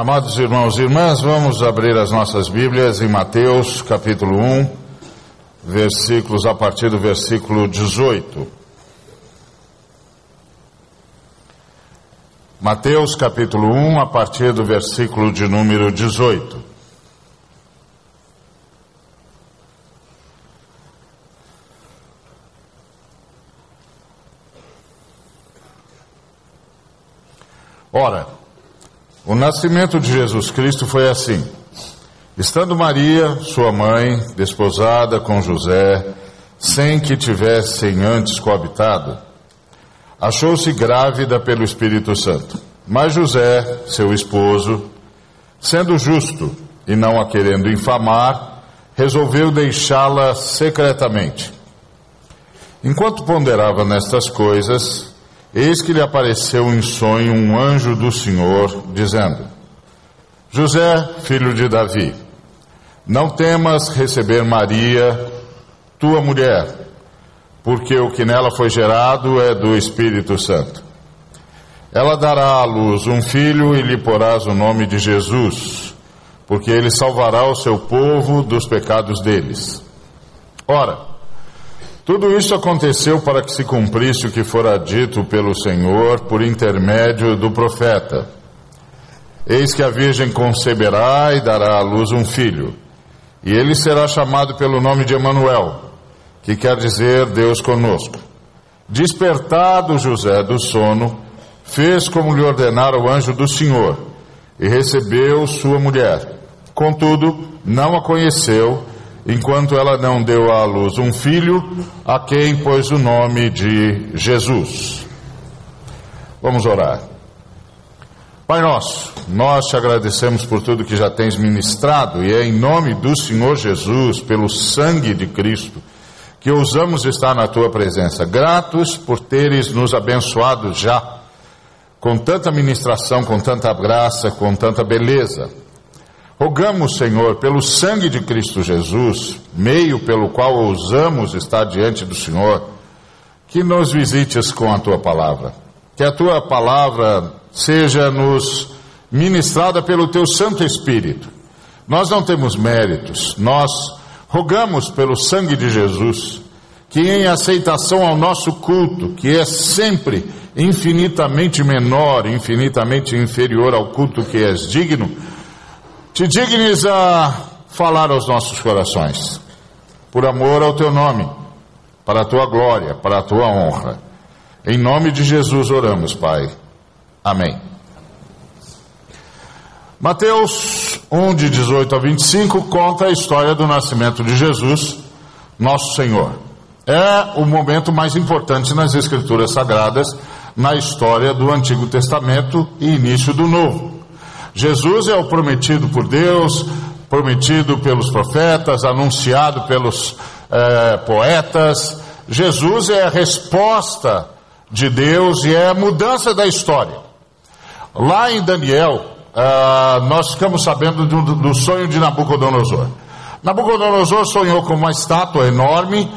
Amados irmãos e irmãs, vamos abrir as nossas Bíblias em Mateus capítulo 1, versículos a partir do versículo 18. Mateus capítulo 1, a partir do versículo de número 18. Ora, o nascimento de Jesus Cristo foi assim. Estando Maria, sua mãe, desposada com José, sem que tivessem antes coabitado, achou-se grávida pelo Espírito Santo. Mas José, seu esposo, sendo justo e não a querendo infamar, resolveu deixá-la secretamente. Enquanto ponderava nestas coisas, Eis que lhe apareceu em sonho um anjo do Senhor, dizendo: José, filho de Davi, não temas receber Maria, tua mulher, porque o que nela foi gerado é do Espírito Santo. Ela dará à luz um filho e lhe porás o nome de Jesus, porque ele salvará o seu povo dos pecados deles. Ora, tudo isso aconteceu para que se cumprisse o que fora dito pelo Senhor por intermédio do profeta. Eis que a Virgem conceberá e dará à luz um filho, e ele será chamado pelo nome de Emanuel, que quer dizer Deus conosco. Despertado José do sono, fez como lhe ordenara o anjo do Senhor, e recebeu sua mulher. Contudo, não a conheceu, enquanto ela não deu à luz um filho, a quem pôs o nome de Jesus. Vamos orar. Pai nosso, nós te agradecemos por tudo que já tens ministrado e é em nome do Senhor Jesus, pelo sangue de Cristo, que ousamos estar na tua presença. Gratos por teres nos abençoado já com tanta ministração, com tanta graça, com tanta beleza. Rogamos, Senhor, pelo sangue de Cristo Jesus, meio pelo qual ousamos estar diante do Senhor, que nos visites com a tua palavra. Que a tua palavra seja nos ministrada pelo teu Santo Espírito. Nós não temos méritos, nós rogamos pelo sangue de Jesus, que em aceitação ao nosso culto, que é sempre infinitamente menor, infinitamente inferior ao culto que és digno, te dignes a falar aos nossos corações, por amor ao teu nome, para a tua glória, para a tua honra. Em nome de Jesus oramos, Pai. Amém. Mateus 1, de 18 a 25, conta a história do nascimento de Jesus, nosso Senhor. É o momento mais importante nas Escrituras Sagradas, na história do Antigo Testamento e início do Novo. Jesus é o prometido por Deus, prometido pelos profetas, anunciado pelos é, poetas. Jesus é a resposta de Deus e é a mudança da história. Lá em Daniel, uh, nós ficamos sabendo do, do, sonho de Nabucodonosor. Nabucodonosor sonhou com uma estátua enorme,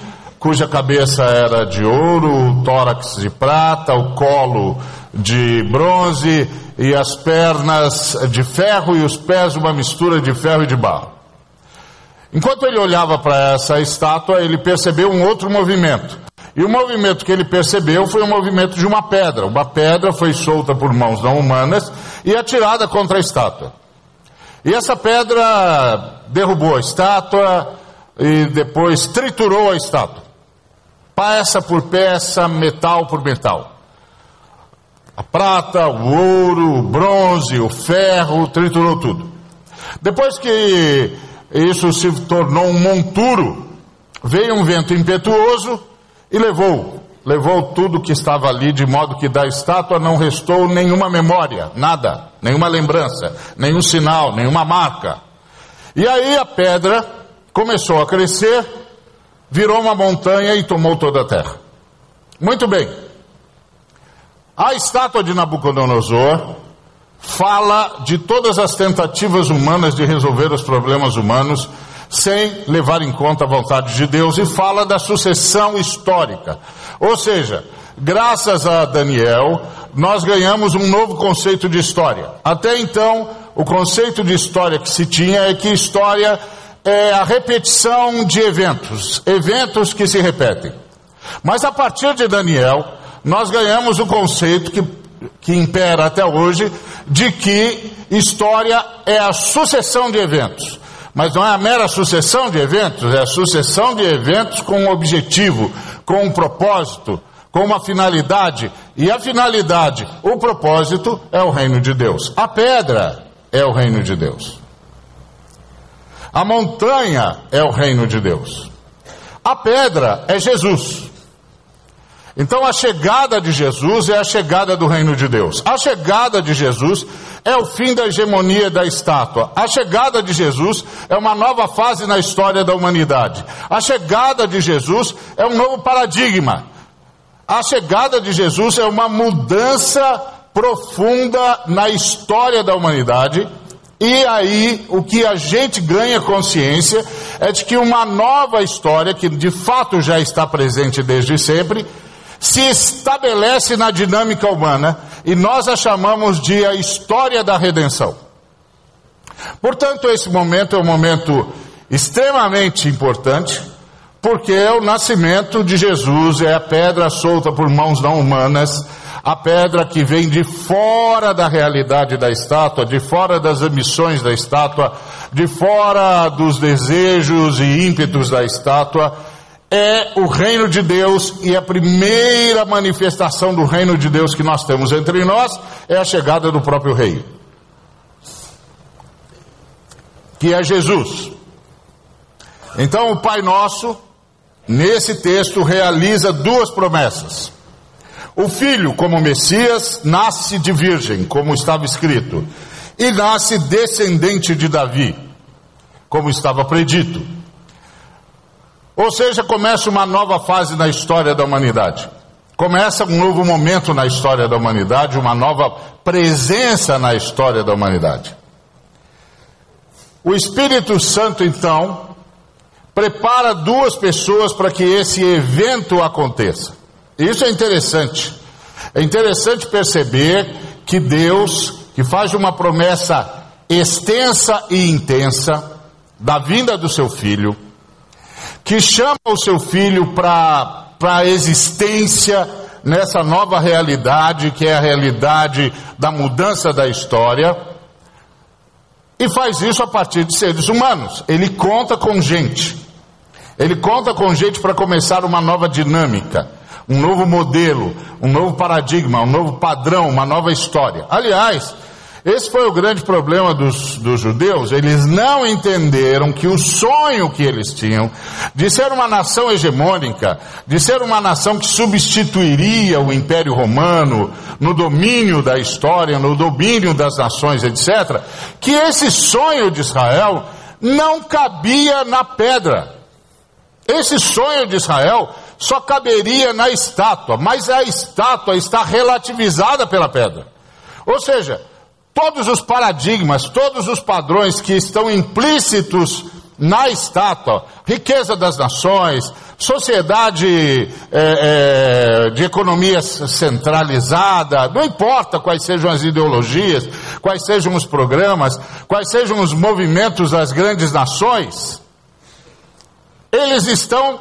cuja cabeça era de ouro, o tórax de prata, o colo de bronze e as pernas de ferro e os pés uma mistura de ferro e de barro. Enquanto ele olhava para essa estátua, ele percebeu um outro movimento. E o movimento que ele percebeu foi o movimento de uma pedra. Uma pedra foi solta por mãos não humanas e atirada contra a estátua. E essa pedra derrubou a estátua e depois triturou a estátua. Peça por peça, metal por metal. A prata, o ouro, o bronze, o ferro, triturou tudo. Depois que isso se tornou um monturo, veio um vento impetuoso e levou, levou tudo que estava ali, de modo que da estátua não restou nenhuma memória, nada, nenhuma lembrança, nenhum sinal, nenhuma marca. E aí a pedra começou a crescer, virou uma montanha e tomou toda a terra. Muito bem. A estátua de Nabucodonosor fala de todas as tentativas humanas de resolver os problemas humanos sem levar em conta a vontade de Deus e fala da sucessão histórica. Ou seja, graças a Daniel, nós ganhamos um novo conceito de história. Até então, o conceito de história que se tinha é que história é a repetição de eventos, eventos que se repetem. Mas a partir de Daniel, nós ganhamos o conceito que, que impera até hoje de que história é a sucessão de eventos. Mas não é a mera sucessão de eventos, é a sucessão de eventos com um objetivo, com um propósito, com uma finalidade. E a finalidade, o propósito, é o reino de Deus. A pedra é o reino de Deus. A montanha é o reino de Deus. A pedra é Jesus. Então a chegada de Jesus é a chegada do reino de Deus. A chegada de Jesus é o fim da hegemonia da estátua. A chegada de Jesus é uma nova fase na história da humanidade. A chegada de Jesus é um novo paradigma. A chegada de Jesus é uma mudança profunda na história da humanidade. E aí, o que a gente ganha consciência é de que uma nova história, que de fato já está presente desde sempre, se estabelece na dinâmica humana e nós a chamamos de a história da redenção. Portanto, esse momento é um momento extremamente importante, porque é o nascimento de Jesus, é a pedra solta por mãos não humanas, a pedra que vem de fora da realidade da estátua, de fora das ambições da estátua, de fora dos desejos e ímpetos da estátua, é o reino de Deus e a primeira manifestação do reino de Deus que nós temos entre nós é a chegada do próprio rei, que é Jesus. Então o Pai Nosso, nesse texto, realiza duas promessas. O filho, como Messias, nasce de virgem, como estava escrito, e nasce descendente de Davi, como estava predito. Ou seja, começa uma nova fase na história da humanidade. Começa um novo momento na história da humanidade, uma nova presença na história da humanidade. O Espírito Santo, então, prepara duas pessoas para que esse evento aconteça. Isso é interessante. É interessante perceber que Deus, que faz uma promessa extensa e intensa da vinda do seu filho, que chama o seu filho para a existência nessa nova realidade, que é a realidade da mudança da história, e faz isso a partir de seres humanos. Ele conta com gente. Ele conta com gente para começar uma nova dinâmica, um novo modelo, um novo paradigma, um novo padrão, uma nova história. Aliás, esse foi o grande problema dos, dos judeus. Eles não entenderam que o sonho que eles tinham de ser uma nação hegemônica, de ser uma nação que substituiria o Império Romano no domínio da história, no domínio das nações, etc., que esse sonho de Israel não cabia na pedra. Esse sonho de Israel só caberia na estátua, mas a estátua está relativizada pela pedra. Ou seja, todos os paradigmas, todos os padrões que estão implícitos na estátua, riqueza das nações, sociedade é, é, de economia centralizada, não importa quais sejam as ideologias, quais sejam os programas, quais sejam os movimentos das grandes nações, eles estão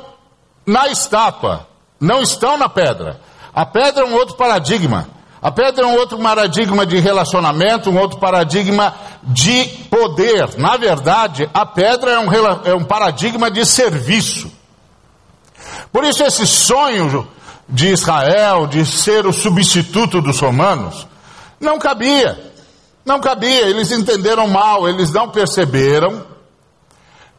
na estátua, não estão na pedra. A pedra é um outro paradigma. A pedra é um outro paradigma de relacionamento, um outro paradigma de poder. Na verdade, a pedra é um, é um paradigma de serviço. Por isso, esse sonho de Israel de ser o substituto dos romanos não cabia. Não cabia, eles entenderam mal, eles não perceberam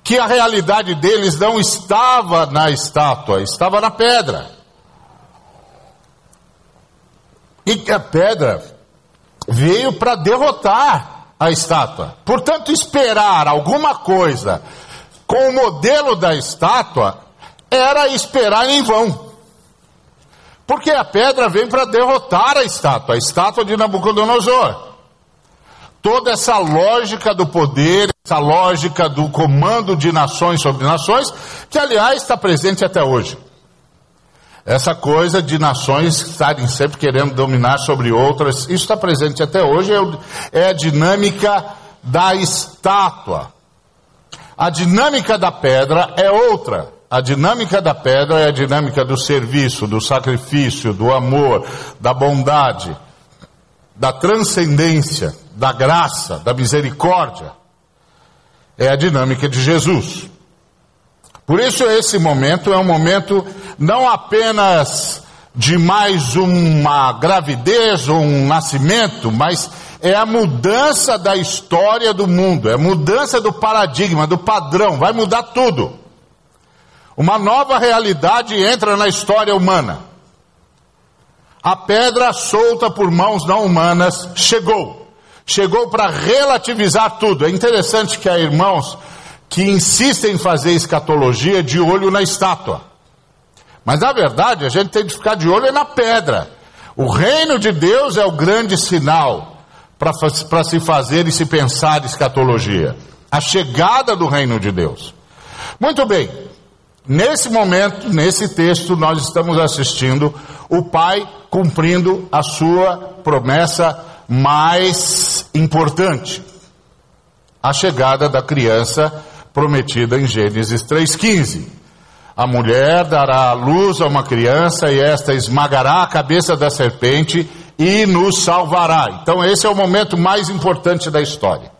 que a realidade deles não estava na estátua, estava na pedra. E que a pedra veio para derrotar a estátua. Portanto, esperar alguma coisa com o modelo da estátua era esperar em vão. Porque a pedra vem para derrotar a estátua, a estátua de Nabucodonosor. Toda essa lógica do poder, essa lógica do comando de nações sobre nações, que aliás está presente até hoje. Essa coisa de nações estarem sempre querendo dominar sobre outras, isso está presente até hoje, é, é a dinâmica da estátua. A dinâmica da pedra é outra. A dinâmica da pedra é a dinâmica do serviço, do sacrifício, do amor, da bondade, da transcendência, da graça, da misericórdia. É a dinâmica de Jesus. Por isso, esse momento é um momento não apenas de mais uma gravidez ou um nascimento, mas é a mudança da história do mundo, é a mudança do paradigma, do padrão, vai mudar tudo. Uma nova realidade entra na história humana. A pedra solta por mãos não humanas chegou. Chegou para relativizar tudo. É interessante que há irmãos que insistem em fazer escatologia de olho na estátua. Mas na verdade a gente tem que ficar de olho na pedra. O reino de Deus é o grande sinal para se fazer e se pensar escatologia. A chegada do reino de Deus. Muito bem, nesse momento, nesse texto, nós estamos assistindo o pai cumprindo a sua promessa mais importante: a chegada da criança prometida em Gênesis 3,15. A mulher dará à luz a uma criança e esta esmagará a cabeça da serpente e nos salvará. Então, esse é o momento mais importante da história.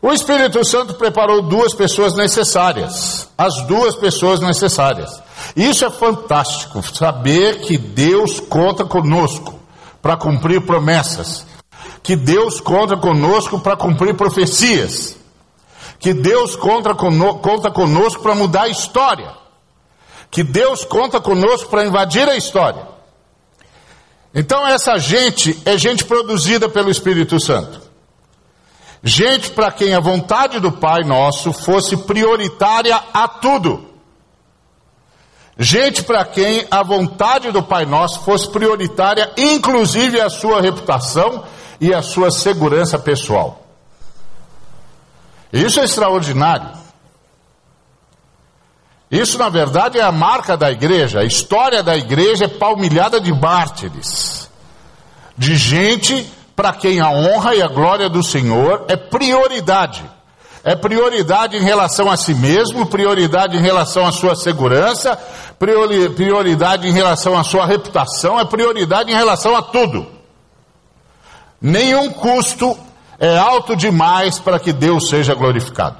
O Espírito Santo preparou duas pessoas necessárias, as duas pessoas necessárias. Isso é fantástico, saber que Deus conta conosco para cumprir promessas, que Deus conta conosco para cumprir profecias que Deus conta, conosco, para mudar a história, que Deus conta conosco para invadir a história. Então, essa gente é gente produzida pelo Espírito Santo. Gente para quem a vontade do Pai nosso fosse prioritária a tudo. Gente para quem a vontade do Pai Nosso fosse prioritária, inclusive a sua reputação e a sua segurança pessoal. Isso é extraordinário. Isso, na verdade, é a marca da igreja. A história da igreja é palmilhada de mártires, de gente para quem a honra e a glória do Senhor é prioridade. É prioridade em relação a si mesmo, prioridade em relação à sua segurança, prioridade em relação à sua reputação, é prioridade em relação a tudo. Nenhum custo é alto demais para que Deus seja glorificado.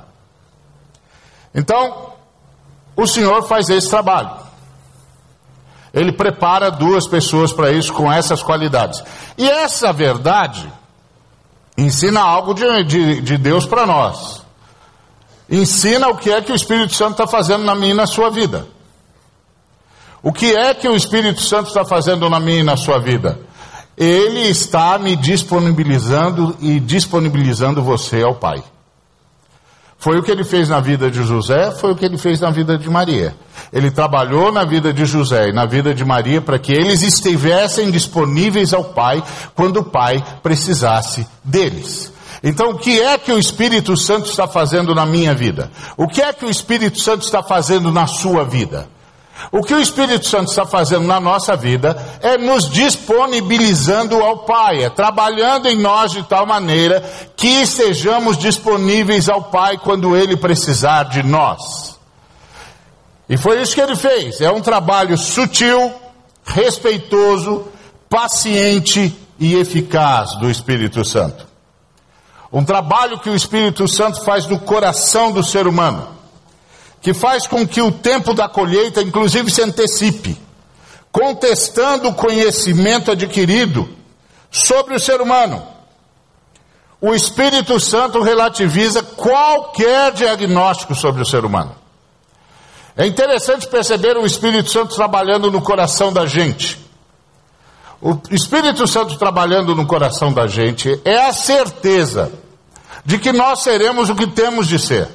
Então, o Senhor faz esse trabalho. Ele prepara duas pessoas para isso com essas qualidades. E essa verdade ensina algo de, de, de Deus para nós. Ensina o que é que o Espírito Santo está fazendo na minha e na sua vida. O que é que o Espírito Santo está fazendo na minha e na sua vida? Ele está me disponibilizando e disponibilizando você ao Pai. Foi o que ele fez na vida de José, foi o que ele fez na vida de Maria. Ele trabalhou na vida de José e na vida de Maria para que eles estivessem disponíveis ao Pai quando o Pai precisasse deles. Então, o que é que o Espírito Santo está fazendo na minha vida? O que é que o Espírito Santo está fazendo na sua vida? O que o Espírito Santo está fazendo na nossa vida é nos disponibilizando ao Pai, é trabalhando em nós de tal maneira que estejamos disponíveis ao Pai quando Ele precisar de nós. E foi isso que ele fez. É um trabalho sutil, respeitoso, paciente e eficaz do Espírito Santo. Um trabalho que o Espírito Santo faz no coração do ser humano que faz com que o tempo da colheita, inclusive, se antecipe, contestando o conhecimento adquirido sobre o ser humano. O Espírito Santo relativiza qualquer diagnóstico sobre o ser humano. É interessante perceber o Espírito Santo trabalhando no coração da gente. O Espírito Santo trabalhando no coração da gente é a certeza de que nós seremos o que temos de ser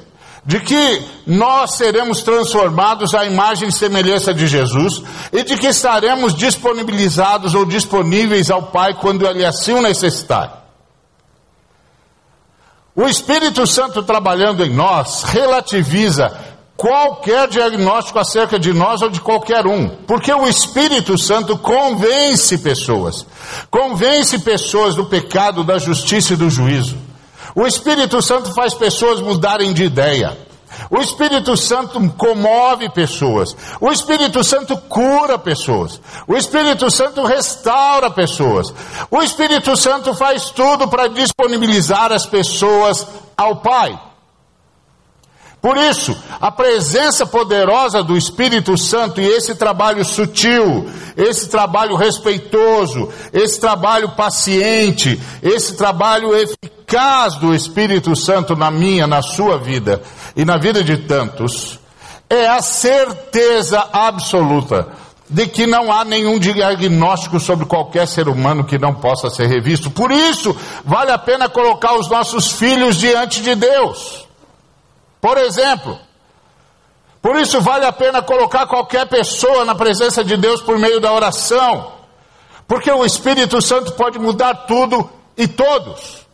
de que nós seremos transformados à imagem e semelhança de Jesus e de que estaremos disponibilizados ou disponíveis ao Pai quando Ele assim o necessitar. O Espírito Santo trabalhando em nós relativiza qualquer diagnóstico acerca de nós ou de qualquer um, porque o Espírito Santo convence pessoas, convence pessoas do pecado, da justiça e do juízo. O Espírito Santo faz pessoas mudarem de ideia. O Espírito Santo comove pessoas. O Espírito Santo cura pessoas. O Espírito Santo restaura pessoas. O Espírito Santo faz tudo para disponibilizar as pessoas ao Pai. Por isso, a presença poderosa do Espírito Santo e esse trabalho sutil, esse trabalho respeitoso, esse trabalho paciente, esse trabalho eficaz do Espírito Santo na minha, na sua vida e na vida de tantos, é a certeza absoluta de que não há nenhum diagnóstico sobre qualquer ser humano que não possa ser revisto. Por isso, vale a pena colocar os nossos filhos diante de Deus. Por exemplo, por isso vale a pena colocar qualquer pessoa na presença de Deus por meio da oração, porque o Espírito Santo pode mudar tudo e todos.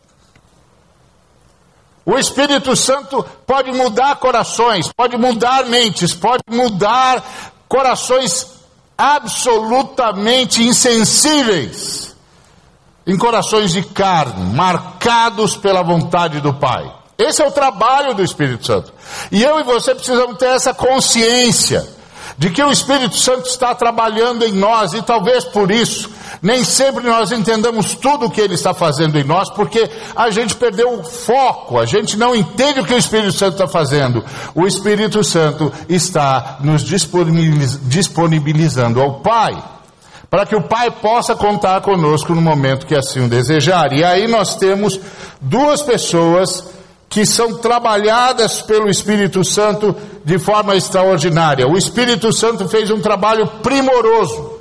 O Espírito Santo pode mudar corações, pode mudar mentes, pode mudar corações absolutamente insensíveis em corações de carne, marcados pela vontade do Pai. Esse é o trabalho do Espírito Santo. E eu e você precisamos ter essa consciência de que o Espírito Santo está trabalhando em nós e talvez por isso nem sempre nós entendamos tudo o que ele está fazendo em nós, porque a gente perdeu o foco, a gente não entende o que o Espírito Santo está fazendo. O Espírito Santo está nos disponibilizando ao Pai, para que o Pai possa contar conosco no momento que assim o desejar. E aí nós temos duas pessoas que são trabalhadas pelo Espírito Santo de forma extraordinária. O Espírito Santo fez um trabalho primoroso.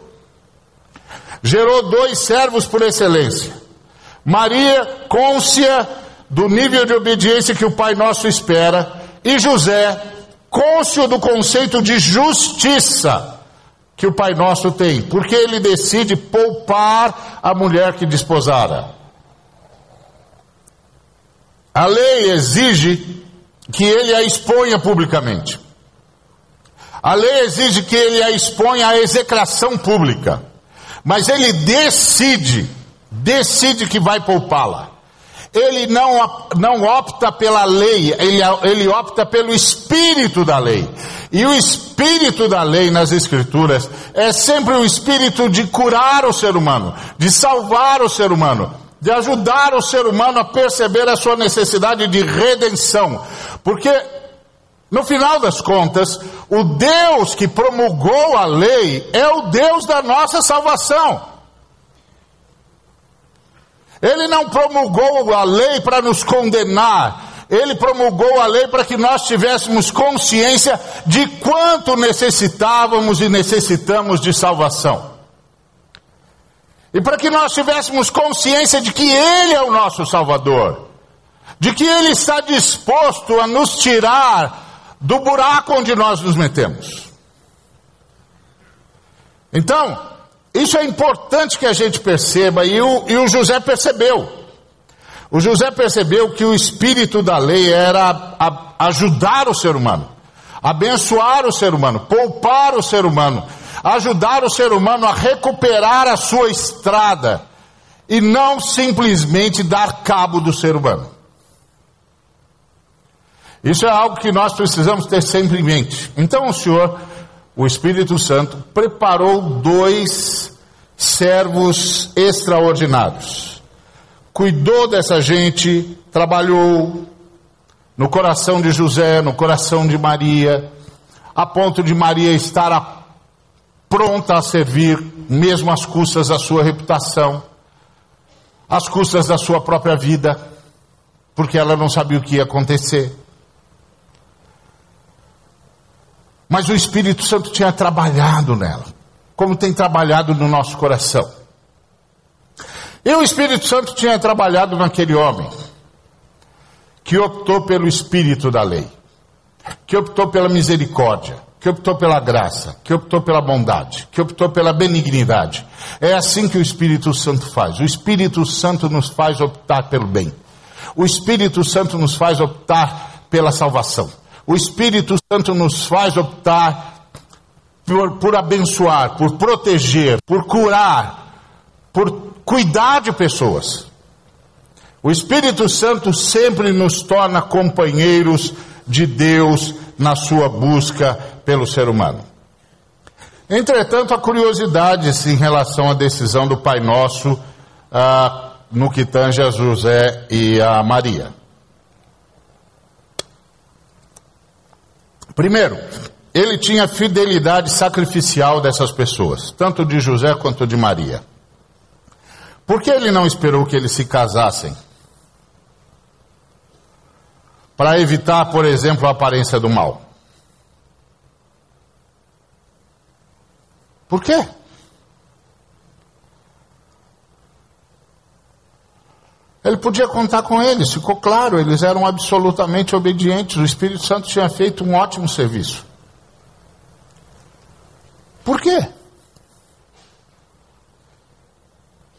Gerou dois servos por excelência. Maria, côncia do nível de obediência que o Pai Nosso espera, e José, côncio do conceito de justiça que o Pai Nosso tem, porque ele decide poupar a mulher que desposara. A lei exige que ele a exponha publicamente. A lei exige que ele a exponha à execração pública. Mas ele decide, decide que vai poupá-la. Ele não, não opta pela lei, ele, ele opta pelo espírito da lei. E o espírito da lei nas Escrituras é sempre o espírito de curar o ser humano, de salvar o ser humano de ajudar o ser humano a perceber a sua necessidade de redenção. Porque, no final das contas, o Deus que promulgou a lei é o Deus da nossa salvação. Ele não promulgou a lei para nos condenar, ele promulgou a lei para que nós tivéssemos consciência de quanto necessitávamos e necessitamos de salvação. E para que nós tivéssemos consciência de que Ele é o nosso Salvador, de que Ele está disposto a nos tirar do buraco onde nós nos metemos. Então, isso é importante que a gente perceba, e o, e o José percebeu. O José percebeu que o espírito da lei era a, ajudar o ser humano, abençoar o ser humano, poupar o ser humano, ajudar o ser humano a recuperar a sua estrada e não simplesmente dar cabo do ser humano. Isso é algo que nós precisamos ter sempre em mente. Então o Senhor, o Espírito Santo, preparou dois servos extraordinários. Cuidou dessa gente, trabalhou no coração de José, no coração de Maria, a ponto de Maria estar a pronta a servir, mesmo às custas da sua reputação, às custas da sua própria vida, porque ela não sabia o que ia acontecer. Mas o Espírito Santo tinha trabalhado nela, como tem trabalhado no nosso coração. E o Espírito Santo tinha trabalhado naquele homem que optou pelo espírito da lei, que optou pela misericórdia, que optou pela graça, que optou pela bondade, que optou pela benignidade. É assim que o Espírito Santo faz. O Espírito Santo nos faz optar pelo bem. O Espírito Santo nos faz optar pela salvação. o Espírito Santo nos faz optar por, por abençoar, por proteger, por curar, por cuidar de pessoas. O Espírito Santo sempre nos torna companheiros de Deus na sua busca pelo ser humano. Entretanto, há curiosidades em relação à decisão do Pai Nosso ah, no que tange a José e a Maria. Primeiro, ele tinha fidelidade sacrificial dessas pessoas, tanto de José quanto de Maria. Por que ele não esperou que eles se casassem? Para evitar, por exemplo, a aparência do mal. Por quê? Ele podia contar com eles, ficou claro, eles eram absolutamente obedientes, o Espírito Santo tinha feito um ótimo serviço. Por quê?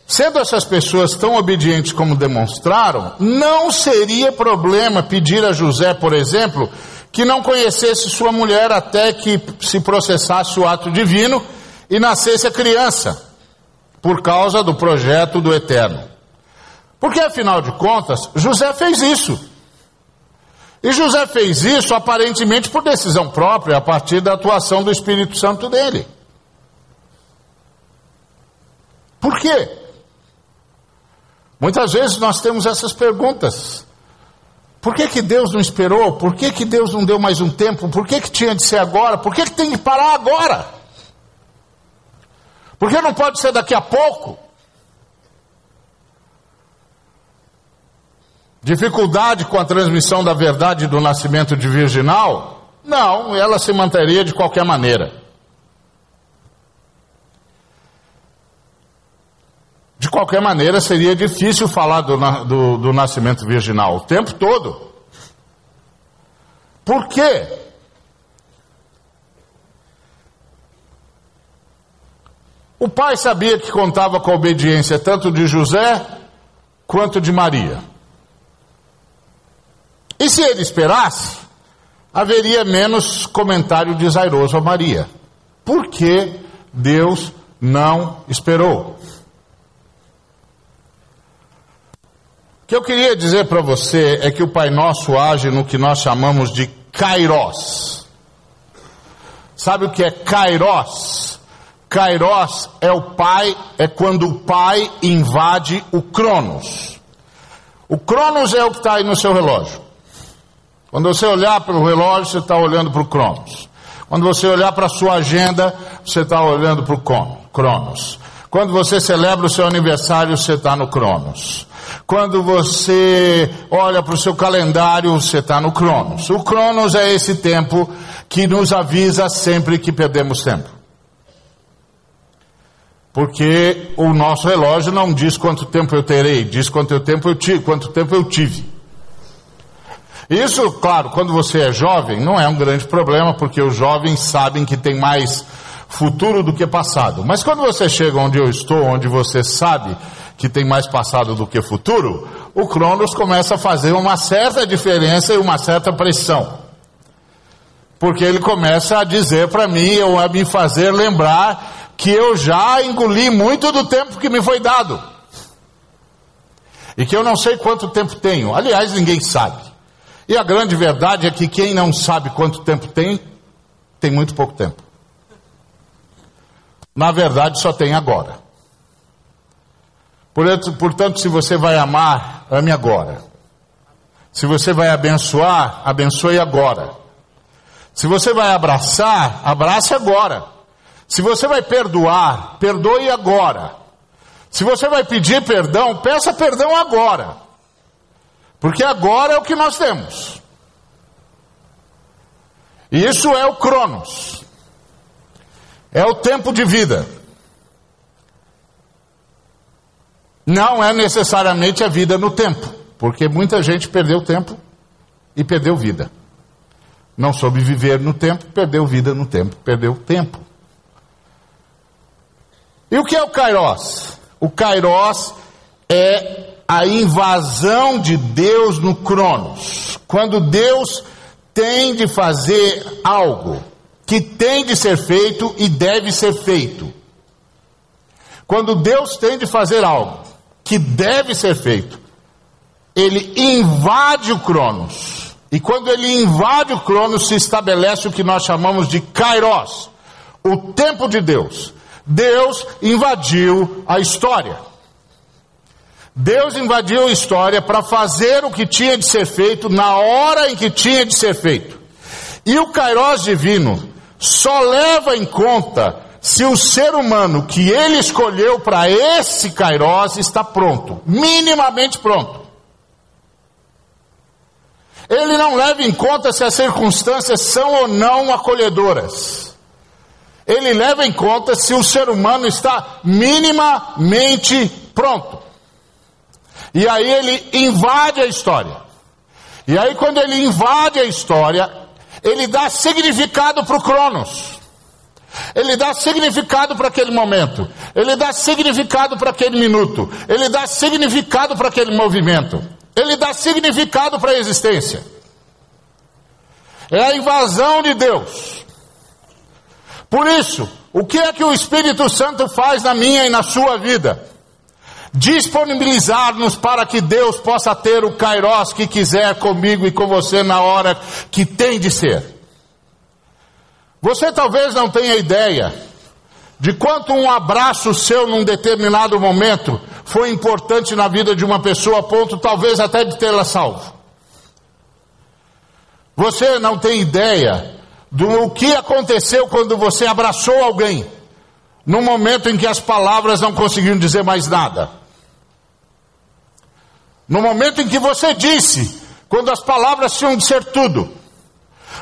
Sendo essas pessoas tão obedientes como demonstraram, não seria problema pedir a José, por exemplo, que não conhecesse sua mulher até que se processasse o ato divino e nascesse a criança, por causa do projeto do Eterno. Porque afinal de contas, José fez isso. E José fez isso aparentemente por decisão própria, a partir da atuação do Espírito Santo dele. Por quê? Muitas vezes nós temos essas perguntas. Por que, que Deus não esperou? Por que, que Deus não deu mais um tempo? Por que, que tinha de ser agora? Por que, que tem que parar agora? Por que não pode ser daqui a pouco? Dificuldade com a transmissão da verdade do nascimento de virginal? Não, ela se manteria de qualquer maneira. De qualquer maneira, seria difícil falar do, do, do nascimento virginal o tempo todo. Por quê? O pai sabia que contava com a obediência tanto de José quanto de Maria. E se ele esperasse, haveria menos comentário desairoso a Maria. Por que Deus não esperou? O que eu queria dizer para você é que o Pai Nosso age no que nós chamamos de kairos. Sabe o que é kairos? Kairos é o pai, é quando o pai invade o cronos. O cronos é o que está aí no seu relógio. Quando você olhar para o relógio, você está olhando para o cronos. Quando você olhar para a sua agenda, você está olhando para o cronos. Quando você celebra o seu aniversário, você está no cronos. Quando você olha para o seu calendário, você está no cronos. O cronos é esse tempo que nos avisa sempre que perdemos tempo. Porque o nosso relógio não diz quanto tempo eu terei, diz quanto tempo eu tive, quanto tempo eu tive. Isso, claro, quando você é jovem, não é um grande problema, porque os jovens sabem que tem mais futuro do que passado. Mas quando você chega onde eu estou, onde você sabe que tem mais passado do que futuro, o Cronos começa a fazer uma certa diferença e uma certa pressão. Porque ele começa a dizer para mim, ou a me fazer lembrar que eu já engoli muito do tempo que me foi dado. E que eu não sei quanto tempo tenho. Aliás, ninguém sabe. E a grande verdade é que quem não sabe quanto tempo tem, tem muito pouco tempo. Na verdade, só tem agora. Portanto, se você vai amar, ame agora. Se você vai abençoar, abençoe agora. Se você vai abraçar, abrace agora. Se você vai perdoar, perdoe agora. Se você vai pedir perdão, peça perdão agora. Porque agora é o que nós temos. E isso é o Cronos. É o tempo de vida. Não é necessariamente a vida no tempo, porque muita gente perdeu tempo e perdeu vida. Não soube viver no tempo, perdeu vida no tempo, perdeu tempo. E o que é o Kairos? O Kairos é a invasão de Deus no Cronos. Quando Deus tem de fazer algo que tem de ser feito e deve ser feito. Quando Deus tem de fazer algo que deve ser feito, ele invade o Cronos. E quando ele invade o Cronos, se estabelece o que nós chamamos de Kairos, o tempo de Deus. Deus invadiu a história. Deus invadiu a história para fazer o que tinha de ser feito na hora em que tinha de ser feito. E o Kairos divino só leva em conta se o ser humano que ele escolheu para esse Kairos está pronto, minimamente pronto. Ele não leva em conta se as circunstâncias são ou não acolhedoras. Ele leva em conta se o ser humano está minimamente pronto. E aí ele invade a história. E aí, quando ele invade a história, ele dá significado para o Cronos. Ele dá significado para aquele momento. Ele dá significado para aquele minuto. Ele dá significado para aquele movimento. Ele dá significado para a existência. É a invasão de Deus. Por isso, o que é que o Espírito Santo faz na minha e na sua vida? Disponibilizar-nos para que Deus possa ter o Kairos que quiser comigo e com você na hora que tem de ser. Você talvez não tenha ideia de quanto um abraço seu num determinado momento foi importante na vida de uma pessoa, a ponto talvez até de tê-la salvo. Você não tem ideia do que aconteceu quando você abraçou alguém, no momento em que as palavras não conseguiam dizer mais nada. No momento em que você disse, quando as palavras tinham de ser tudo.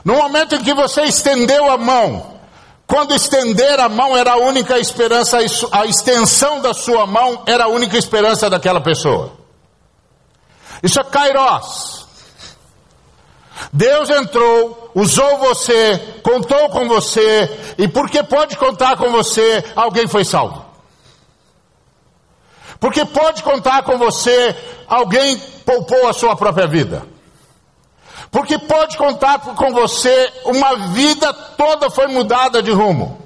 No momento em que você estendeu a mão, quando estender a mão era a única esperança, a extensão da sua mão era a única esperança daquela pessoa. Isso é Kairos. Deus entrou, usou você, contou com você, e porque pode contar com você, alguém foi salvo. Porque pode contar com você, alguém poupou a sua própria vida. Porque pode contar com você, uma vida toda foi mudada de rumo.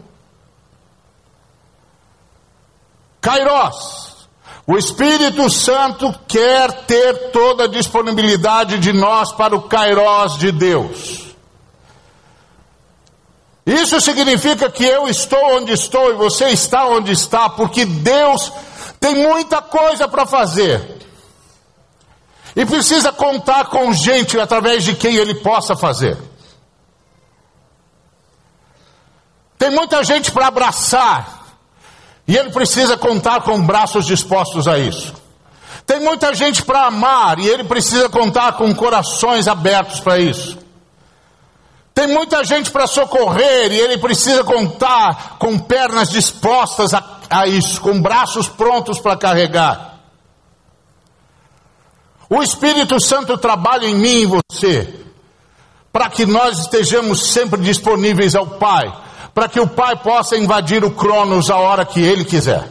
Kairos. O Espírito Santo quer ter toda a disponibilidade de nós para o Kairos de Deus. Isso significa que eu estou onde estou e você está onde está, porque Deus tem muita coisa para fazer. E precisa contar com gente através de quem ele possa fazer. Tem muita gente para abraçar. E ele precisa contar com braços dispostos a isso. Tem muita gente para amar. E ele precisa contar com corações abertos para isso. Tem muita gente para socorrer. E ele precisa contar com pernas dispostas a, a isso. Com braços prontos para carregar. O Espírito Santo trabalha em mim e você, para que nós estejamos sempre disponíveis ao Pai, para que o Pai possa invadir o Cronos a hora que Ele quiser,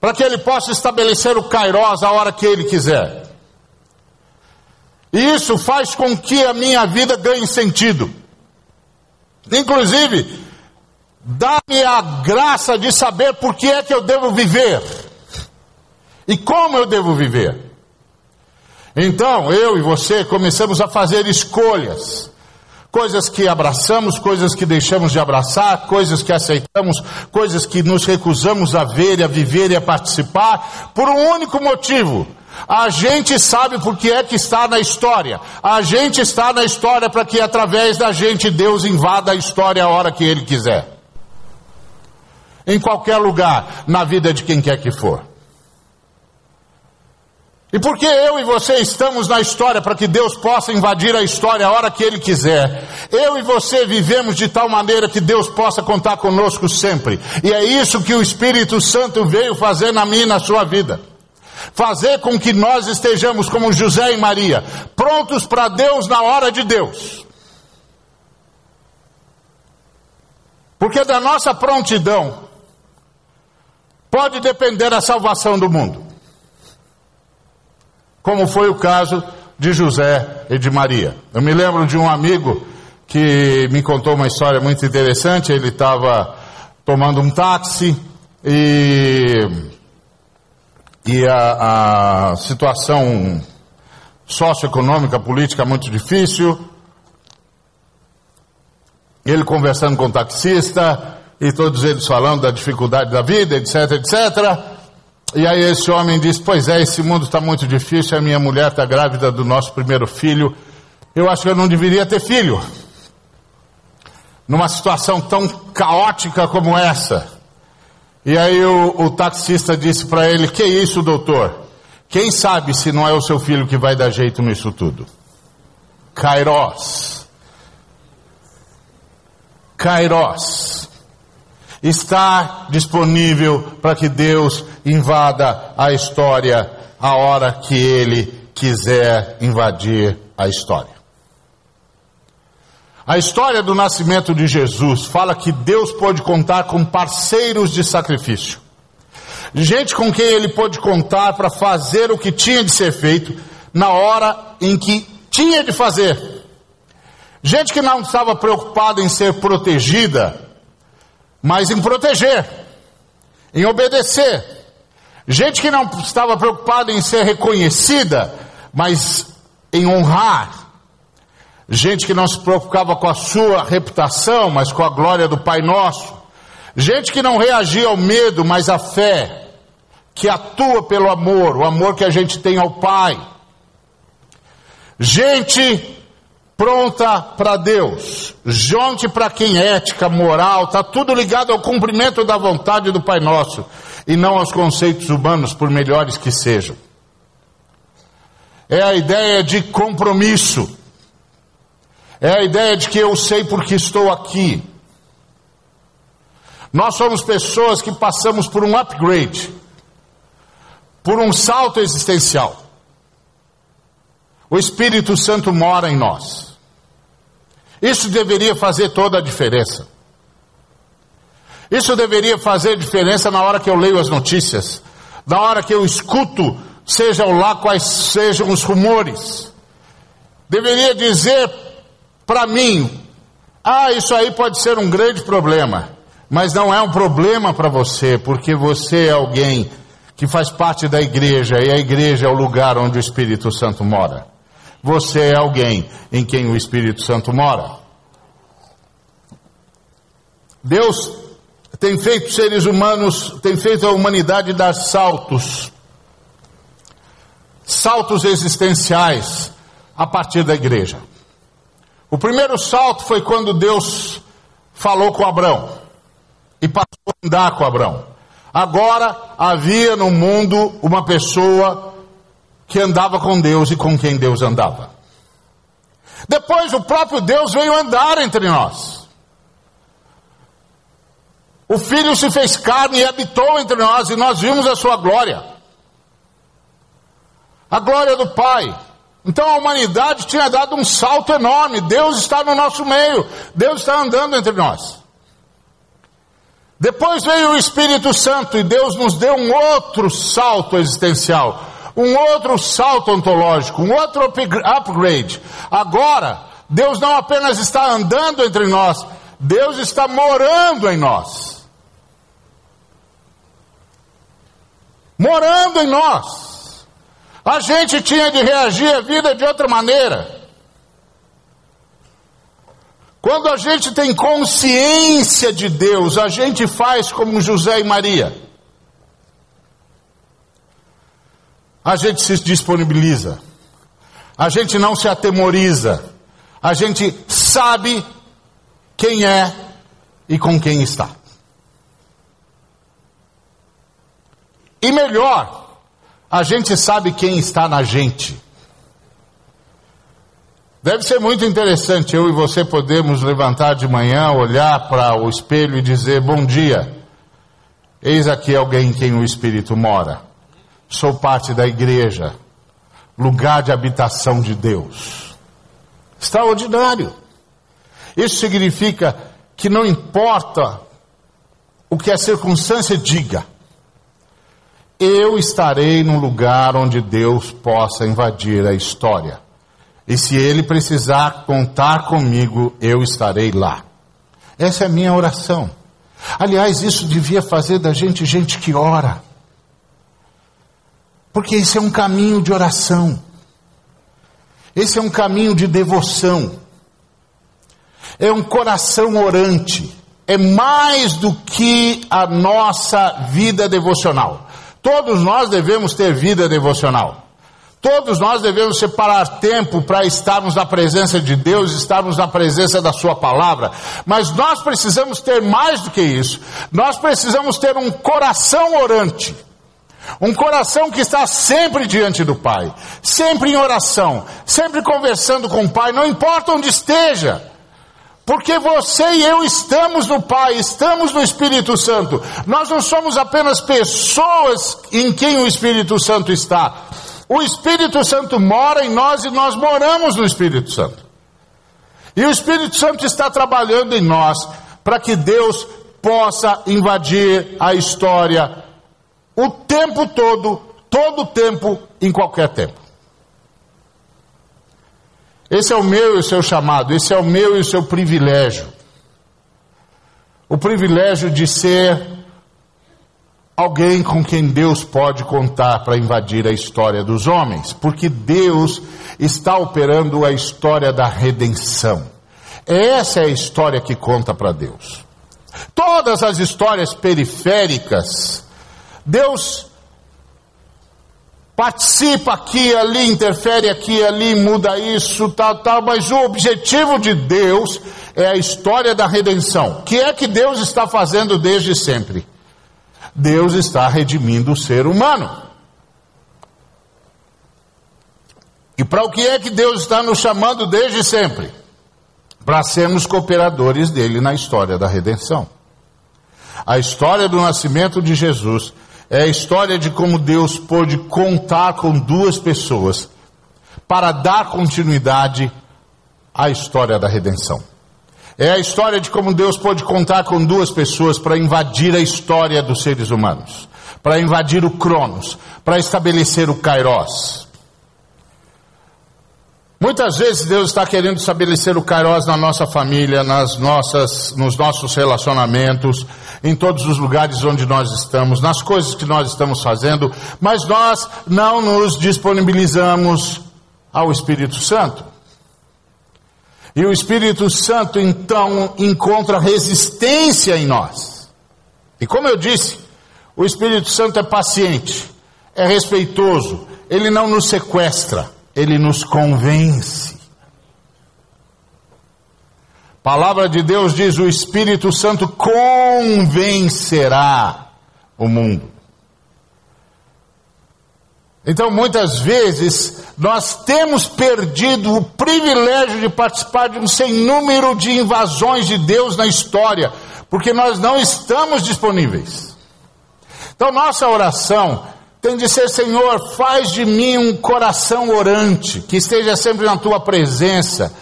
para que Ele possa estabelecer o Kairos a hora que Ele quiser. E isso faz com que a minha vida ganhe sentido. Inclusive, dá-me a graça de saber por que é que eu devo viver e como eu devo viver. Então, eu e você começamos a fazer escolhas. Coisas que abraçamos, coisas que deixamos de abraçar, coisas que aceitamos, coisas que nos recusamos a ver, a viver e a participar, por um único motivo. A gente sabe por que é que está na história. A gente está na história para que através da gente Deus invada a história a hora que Ele quiser. Em qualquer lugar, na vida de quem quer que for. E porque eu e você estamos na história para que Deus possa invadir a história a hora que Ele quiser. Eu e você vivemos de tal maneira que Deus possa contar conosco sempre. E é isso que o Espírito Santo veio fazer na minha e na sua vida. Fazer com que nós estejamos como José e Maria, prontos para Deus na hora de Deus. Porque da nossa prontidão pode depender a salvação do mundo como foi o caso de José e de Maria. Eu me lembro de um amigo que me contou uma história muito interessante. Ele estava tomando um táxi e, e a, a situação socioeconômica, política muito difícil. Ele conversando com o taxista e todos eles falando da dificuldade da vida, etc, etc. E aí esse homem diz: Pois é, esse mundo está muito difícil. A minha mulher está grávida do nosso primeiro filho. Eu acho que eu não deveria ter filho. Numa situação tão caótica como essa. E aí o, o taxista disse para ele: Que isso, doutor? Quem sabe se não é o seu filho que vai dar jeito nisso tudo? Kairos. Kairos. Está disponível para que Deus invada a história a hora que Ele quiser invadir a história. A história do nascimento de Jesus fala que Deus pode contar com parceiros de sacrifício gente com quem ele pôde contar para fazer o que tinha de ser feito na hora em que tinha de fazer. Gente que não estava preocupada em ser protegida, mas em proteger, em obedecer. Gente que não estava preocupada em ser reconhecida, mas em honrar. Gente que não se preocupava com a sua reputação, mas com a glória do Pai Nosso. Gente que não reagia ao medo, mas à fé, que atua pelo amor, o amor que a gente tem ao Pai. Gente pronta para Deus, gente para quem é ética, moral, está tudo ligado ao cumprimento da vontade do Pai Nosso e não aos conceitos humanos, por melhores que sejam. É a ideia de compromisso. É a ideia de que eu sei porque estou aqui. Nós somos pessoas que passamos por um upgrade, por um salto existencial. O Espírito Santo mora em nós. Isso deveria fazer toda a diferença. Isso deveria fazer diferença na hora que eu leio as notícias, na hora que eu escuto, sejam lá quais sejam os rumores. Deveria dizer para mim: ah, isso aí pode ser um grande problema. Mas não é um problema para você, porque você é alguém que faz parte da igreja e a igreja é o lugar onde o Espírito Santo mora. Você é alguém em quem o Espírito Santo mora. Deus tem feito seres humanos, tem feito a humanidade dar saltos, saltos existenciais a partir da igreja. O primeiro salto foi quando Deus falou com Abraão e passou a andar com Abraão. Agora havia no mundo uma pessoa que andava com Deus e com quem Deus andava. Depois o próprio Deus veio andar entre nós. O Filho se fez carne e habitou entre nós e nós vimos a sua glória. A glória do Pai. Então a humanidade tinha dado um salto enorme. Deus está no nosso meio. Deus está andando entre nós. Depois veio o Espírito Santo e Deus nos deu um outro salto existencial, um outro salto ontológico, um outro upgrade. Agora, Deus não apenas está andando entre nós, Deus está morando em nós. Morando em nós. A gente tinha de reagir à vida de outra maneira. Quando a gente tem consciência de Deus, a gente faz como José e Maria. A gente se disponibiliza. A gente não se atemoriza. A gente sabe quem é e com quem está. E melhor, a gente sabe quem está na gente. Deve ser muito interessante eu e você podermos levantar de manhã, olhar para o espelho e dizer: Bom dia, eis aqui alguém em quem o Espírito mora. Sou parte da igreja, lugar de habitação de Deus. Extraordinário. Isso significa que não importa o que a circunstância diga, eu estarei num lugar onde Deus possa invadir a história E se ele precisar contar comigo, eu estarei lá. Essa é a minha oração. Aliás, isso devia fazer da gente gente que ora. Porque esse é um caminho de oração. Esse é um caminho de devoção. É um coração orante. É mais do que a nossa vida devocional. Todos nós devemos ter vida devocional. Todos nós devemos separar tempo para estarmos na presença de Deus, estarmos na presença da Sua palavra. Mas nós precisamos ter mais do que isso. Nós precisamos ter um coração orante. Um coração que está sempre diante do Pai, sempre em oração, sempre conversando com o Pai, não importa onde esteja. Porque você e eu estamos no Pai, estamos no Espírito Santo. Nós não somos apenas pessoas em quem o Espírito Santo está. O Espírito Santo mora em nós e nós moramos no Espírito Santo. E o Espírito Santo está trabalhando em nós para que Deus possa invadir a história o tempo todo, todo tempo, em qualquer tempo. Esse é o meu e o seu chamado, esse é o meu e o seu privilégio. O privilégio de ser alguém com quem Deus pode contar para invadir a história dos homens, porque Deus está operando a história da redenção. Essa é a história que conta para Deus. Todas as histórias periféricas, Deus participa aqui, ali, interfere aqui, ali, muda isso, tal, tal, mas o objetivo de Deus é a história da redenção. O que é que Deus está fazendo desde sempre? Deus está redimindo o ser humano. E para o que é que Deus está nos chamando desde sempre? Para sermos cooperadores dele na história da redenção. A história do nascimento de Jesus é a história de como Deus pôde contar com duas pessoas para dar continuidade à história da redenção. É a história de como Deus pode contar com duas pessoas para invadir a história dos seres humanos, para invadir o Cronos, para estabelecer o Kairos. Muitas vezes Deus está querendo estabelecer o Kairos na nossa família, nas nossas, nos nossos relacionamentos, em todos os lugares onde nós estamos, nas coisas que nós estamos fazendo, mas nós não nos disponibilizamos ao Espírito Santo. E o Espírito Santo então encontra resistência em nós. E como eu disse, o Espírito Santo é paciente, é respeitoso, ele não nos sequestra, ele nos convence. A palavra de Deus diz: o Espírito Santo convencerá o mundo. Então, muitas vezes, nós temos perdido o privilégio de participar de um sem número de invasões de Deus na história, porque nós não estamos disponíveis. Então, nossa oração tem de ser: Senhor, faz de mim um coração orante, que esteja sempre na tua presença.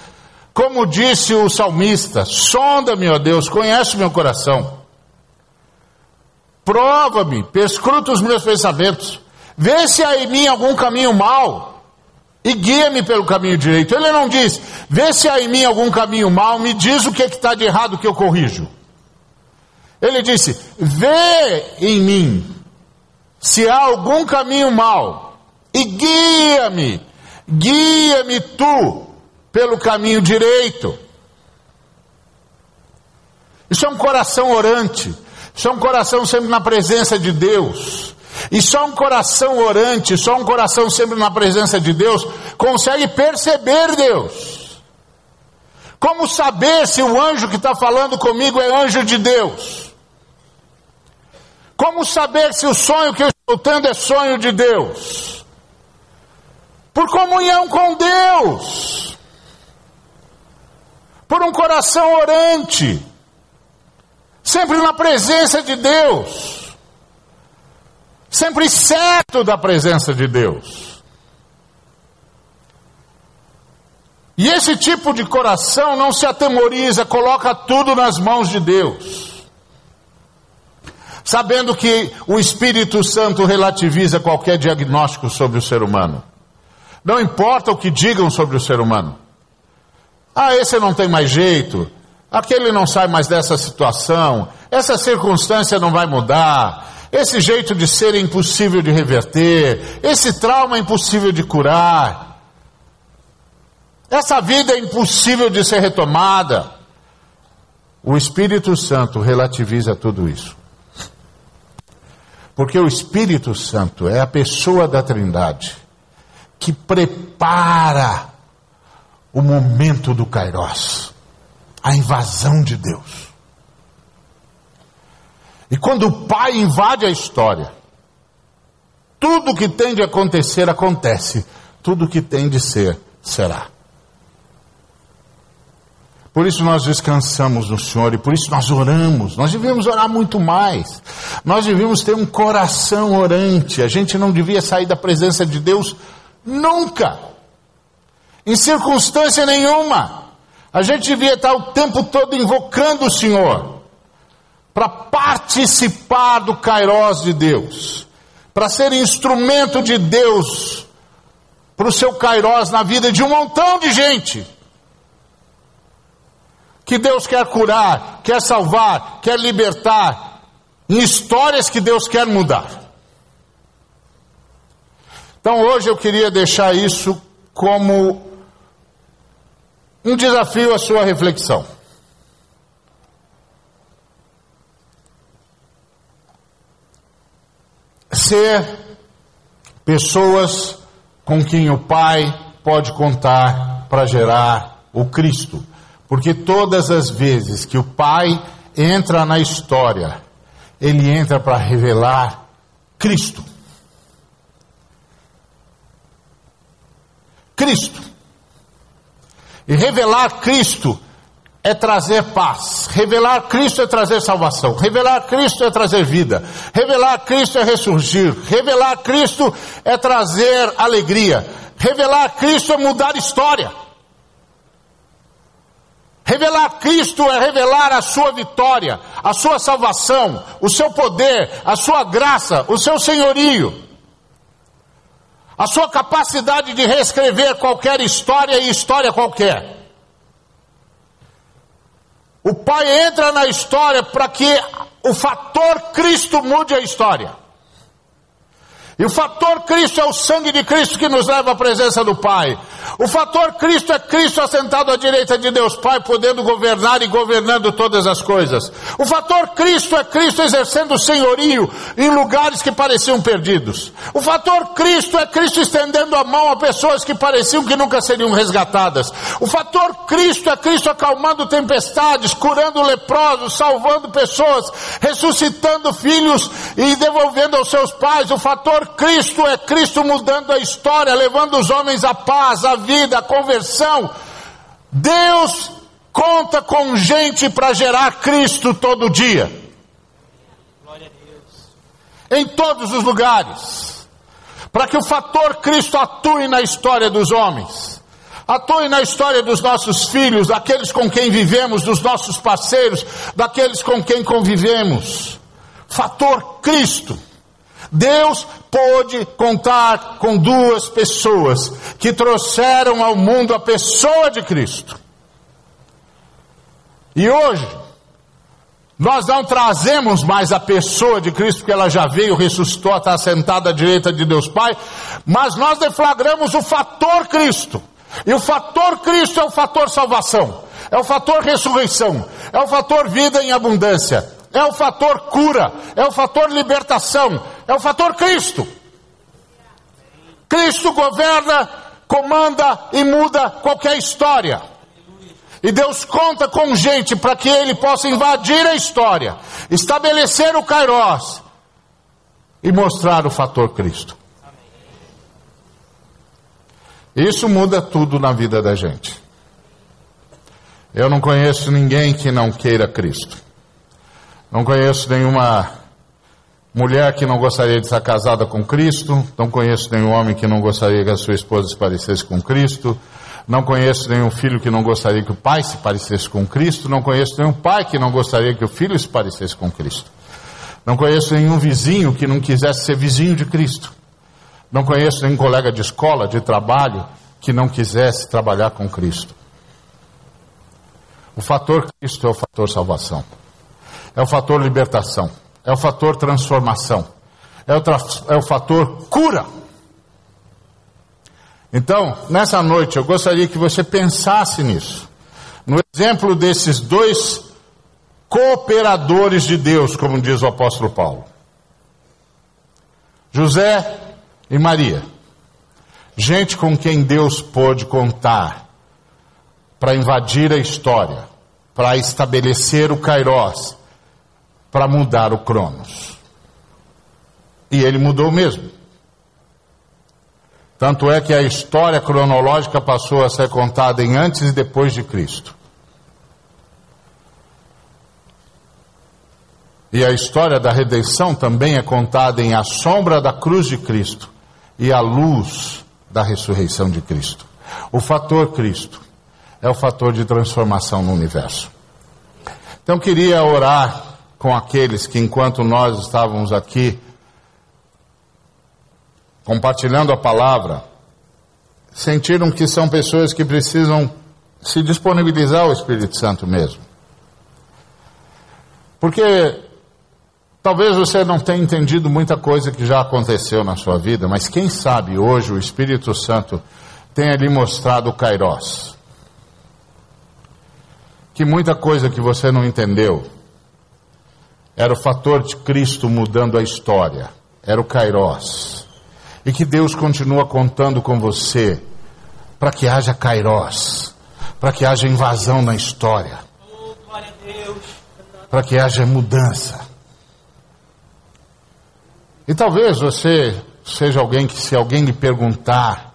Como disse o salmista: sonda-me, ó Deus, conhece o meu coração. Prova-me, perscruta os meus pensamentos Vê se há em mim algum caminho mau e guia-me pelo caminho direito. Ele não diz, vê se há em mim algum caminho mau, me diz o que é está de errado que eu corrijo. Ele disse, vê em mim se há algum caminho mau e guia-me, guia-me tu pelo caminho direito. Isso é um coração orante, isso é um coração sempre na presença de Deus. E só um coração orante, só um coração sempre na presença de Deus, consegue perceber Deus. Como saber se o anjo que está falando comigo é anjo de Deus? Como saber se o sonho que eu estou tendo é sonho de Deus? Por comunhão com Deus. Por um coração orante. Sempre na presença de Deus sempre certo da presença de Deus. E esse tipo de coração não se atemoriza, coloca tudo nas mãos de Deus. Sabendo que o Espírito Santo relativiza qualquer diagnóstico sobre o ser humano. Não importa o que digam sobre o ser humano. Ah, esse não tem mais jeito. Aquele não sai mais dessa situação. Essa circunstância não vai mudar. Esse jeito de ser é impossível de reverter. Esse trauma é impossível de curar. Essa vida é impossível de ser retomada. O Espírito Santo relativiza tudo isso. Porque o Espírito Santo é a pessoa da Trindade que prepara o momento do Kairos, a invasão de Deus. E quando o Pai invade a história, tudo que tem de acontecer acontece, tudo que tem de ser será. Por isso nós descansamos no Senhor e por isso nós oramos. Nós devíamos orar muito mais. Nós devíamos ter um coração orante. A gente não devia sair da presença de Deus nunca. Em circunstância nenhuma. A gente devia estar o tempo todo invocando o Senhor para participar do Kairós de Deus, para ser instrumento de Deus para o seu Kairós na vida de um montão de gente que Deus quer curar, quer salvar, quer libertar, em histórias que Deus quer mudar. Então hoje eu queria deixar isso como um desafio à sua reflexão. Ser pessoas com quem o Pai pode contar para gerar o Cristo. Porque todas as vezes que o Pai entra na história, ele entra para revelar Cristo. Cristo. E revelar Cristo é trazer paz. Revelar Cristo é trazer salvação. Revelar Cristo é trazer vida. Revelar Cristo é ressurgir. Revelar Cristo é trazer alegria. Revelar Cristo é mudar história. Revelar Cristo é revelar a sua vitória, a sua salvação, o seu poder, a sua graça, o seu senhorio, a sua capacidade de reescrever qualquer história e história qualquer. O Pai entra na história para que o fator Cristo mude a história. E o fator Cristo é o sangue de Cristo que nos leva à presença do Pai. O fator Cristo é Cristo assentado à direita de Deus Pai, podendo governar e governando todas as coisas. O fator Cristo é Cristo exercendo senhorio em lugares que pareciam perdidos. O fator Cristo é Cristo estendendo a mão a pessoas que pareciam que nunca seriam resgatadas. O fator Cristo é Cristo acalmando tempestades, curando leprosos, salvando pessoas, ressuscitando filhos e devolvendo aos seus pais. O fator Cristo é Cristo mudando a história, levando os homens à paz, à vida, à conversão. Deus conta com gente para gerar Cristo todo dia. Em todos os lugares. Para que o fator Cristo atue na história dos homens. Atue na história dos nossos filhos, daqueles com quem vivemos, dos nossos parceiros, daqueles com quem convivemos. Fator Cristo. Deus pôde contar com duas pessoas que trouxeram ao mundo a pessoa de Cristo. E hoje, nós não trazemos mais a pessoa de Cristo, porque ela já veio, ressuscitou, está sentada à direita de Deus Pai, mas nós deflagramos o fator Cristo. E o fator Cristo é o fator salvação, é o fator ressurreição, é o fator vida em abundância, é o fator cura, é o fator libertação, é o fator Cristo. Cristo governa, comanda e muda qualquer história. E Deus conta com gente para que ele possa invadir a história, estabelecer o Kairos e mostrar o fator Cristo. Isso muda tudo na vida da gente. Eu não conheço ninguém que não queira Cristo. Não conheço nenhuma mulher que não gostaria de estar casada com Cristo. Não conheço nenhum homem que não gostaria que a sua esposa se parecesse com Cristo. Não conheço nenhum filho que não gostaria que o pai se parecesse com Cristo. Não conheço nenhum pai que não gostaria que o filho se parecesse com Cristo. Não conheço nenhum vizinho que não quisesse ser vizinho de Cristo. Não conheço nenhum colega de escola, de trabalho, que não quisesse trabalhar com Cristo. O fator Cristo é o fator salvação, é o fator libertação, é o fator transformação, é o, é o fator cura. Então, nessa noite, eu gostaria que você pensasse nisso. No exemplo desses dois cooperadores de Deus, como diz o apóstolo Paulo: José e Maria. Gente com quem Deus pôde contar para invadir a história, para estabelecer o Kairós, para mudar o Cronos. E ele mudou mesmo. Tanto é que a história cronológica passou a ser contada em antes e depois de Cristo. E a história da redenção também é contada em a sombra da cruz de Cristo e a luz da ressurreição de Cristo. O fator Cristo é o fator de transformação no universo. Então queria orar com aqueles que enquanto nós estávamos aqui compartilhando a palavra, sentiram que são pessoas que precisam se disponibilizar ao Espírito Santo mesmo. Porque talvez você não tenha entendido muita coisa que já aconteceu na sua vida, mas quem sabe hoje o Espírito Santo tenha lhe mostrado o Kairós. Que muita coisa que você não entendeu era o fator de Cristo mudando a história, era o Kairós e que Deus continua contando com você para que haja kairós, para que haja invasão na história, para que haja mudança. E talvez você seja alguém que, se alguém lhe perguntar,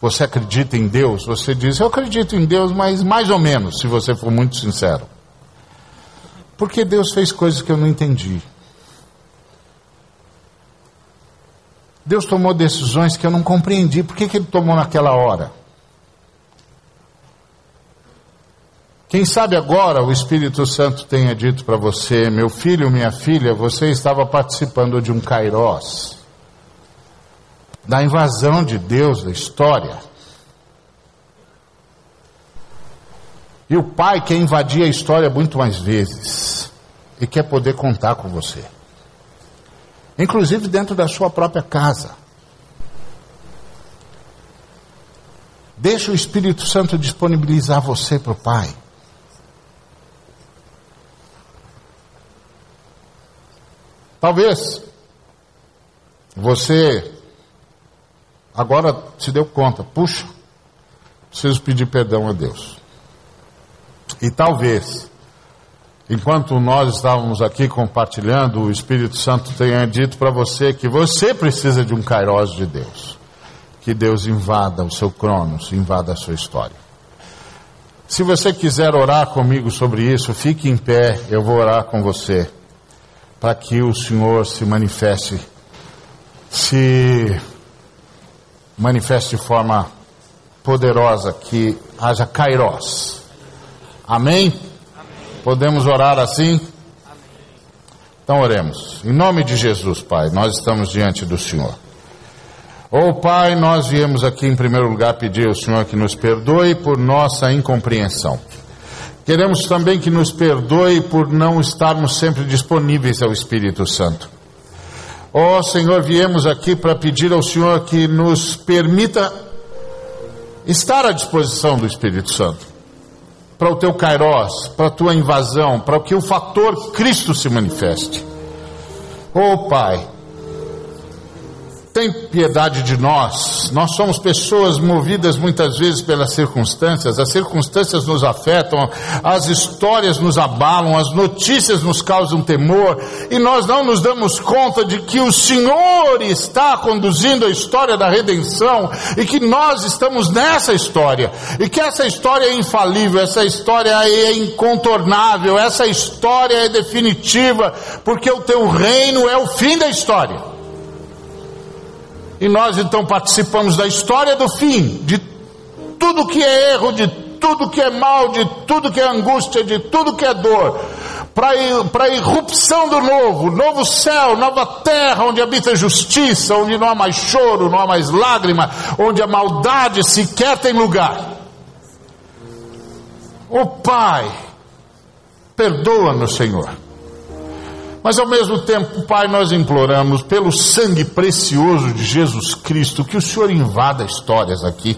você acredita em Deus? Você diz, eu acredito em Deus, mas mais ou menos, se você for muito sincero. Porque Deus fez coisas que eu não entendi. Deus tomou decisões que eu não compreendi. Por que, que ele tomou naquela hora? Quem sabe agora o Espírito Santo tenha dito para você, meu filho, minha filha, você estava participando de um kairós, da invasão de Deus da história. E o pai quer invadir a história muito mais vezes e quer poder contar com você inclusive dentro da sua própria casa. Deixa o Espírito Santo disponibilizar você para o Pai. Talvez você agora se deu conta, puxa, preciso pedir perdão a Deus. E talvez Enquanto nós estávamos aqui compartilhando, o Espírito Santo tenha dito para você que você precisa de um Kairos de Deus. Que Deus invada o seu cronos, invada a sua história. Se você quiser orar comigo sobre isso, fique em pé, eu vou orar com você, para que o Senhor se manifeste, se manifeste de forma poderosa, que haja Kairos. Amém? Podemos orar assim? Então oremos. Em nome de Jesus, Pai, nós estamos diante do Senhor. Oh Pai, nós viemos aqui em primeiro lugar pedir ao Senhor que nos perdoe por nossa incompreensão. Queremos também que nos perdoe por não estarmos sempre disponíveis ao Espírito Santo. Oh Senhor, viemos aqui para pedir ao Senhor que nos permita estar à disposição do Espírito Santo para o teu kairós, para a tua invasão, para que o fator Cristo se manifeste. Oh Pai, tem piedade de nós. Nós somos pessoas movidas muitas vezes pelas circunstâncias, as circunstâncias nos afetam, as histórias nos abalam, as notícias nos causam temor, e nós não nos damos conta de que o Senhor está conduzindo a história da redenção e que nós estamos nessa história, e que essa história é infalível, essa história é incontornável, essa história é definitiva, porque o teu reino é o fim da história. E nós então participamos da história do fim, de tudo que é erro, de tudo que é mal, de tudo que é angústia, de tudo que é dor, para a irrupção do novo, novo céu, nova terra, onde habita justiça, onde não há mais choro, não há mais lágrima, onde a maldade sequer tem lugar. O Pai, perdoa-nos, Senhor. Mas ao mesmo tempo, Pai, nós imploramos pelo sangue precioso de Jesus Cristo que o Senhor invada histórias aqui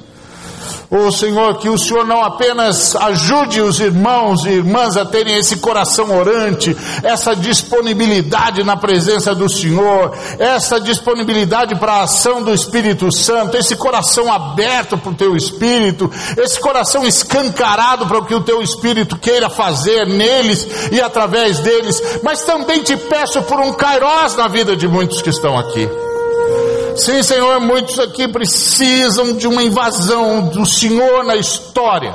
Oh Senhor, que o Senhor não apenas ajude os irmãos e irmãs a terem esse coração orante, essa disponibilidade na presença do Senhor, essa disponibilidade para a ação do Espírito Santo, esse coração aberto para o teu Espírito, esse coração escancarado para o que o teu Espírito queira fazer neles e através deles, mas também te peço por um kairós na vida de muitos que estão aqui. Sim, Senhor, muitos aqui precisam de uma invasão do Senhor na história.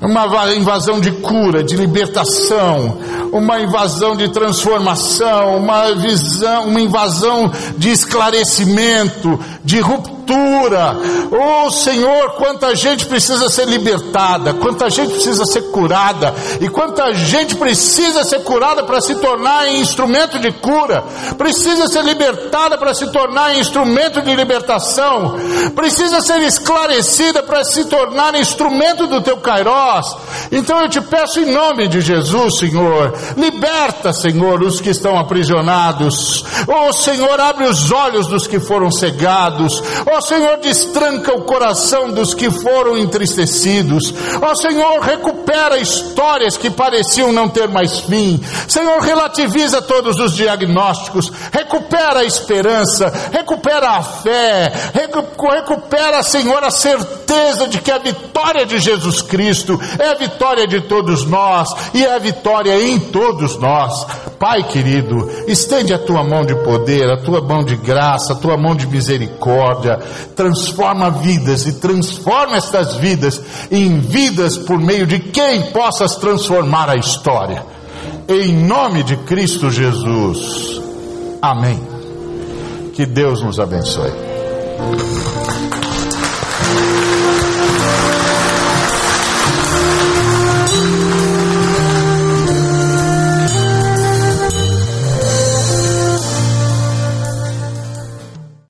Uma invasão de cura, de libertação, uma invasão de transformação, uma visão, uma invasão de esclarecimento, de ruptura cultura. Oh Senhor, quanta gente precisa ser libertada, quanta gente precisa ser curada, e quanta gente precisa ser curada para se tornar instrumento de cura, precisa ser libertada para se tornar instrumento de libertação, precisa ser esclarecida para se tornar instrumento do teu Kairós. Então eu te peço em nome de Jesus, Senhor, liberta, Senhor, os que estão aprisionados. Oh Senhor, abre os olhos dos que foram cegados. Oh Ó Senhor, destranca o coração dos que foram entristecidos. Ó Senhor, recupera histórias que pareciam não ter mais fim. Senhor, relativiza todos os diagnósticos. Recupera a esperança. Recupera a fé. Recupera, Senhor, a certeza de que a vitória de Jesus Cristo é a vitória de todos nós e é a vitória em todos nós. Pai querido, estende a tua mão de poder, a tua mão de graça, a tua mão de misericórdia transforma vidas e transforma estas vidas em vidas por meio de quem possas transformar a história. Em nome de Cristo Jesus. Amém. Que Deus nos abençoe.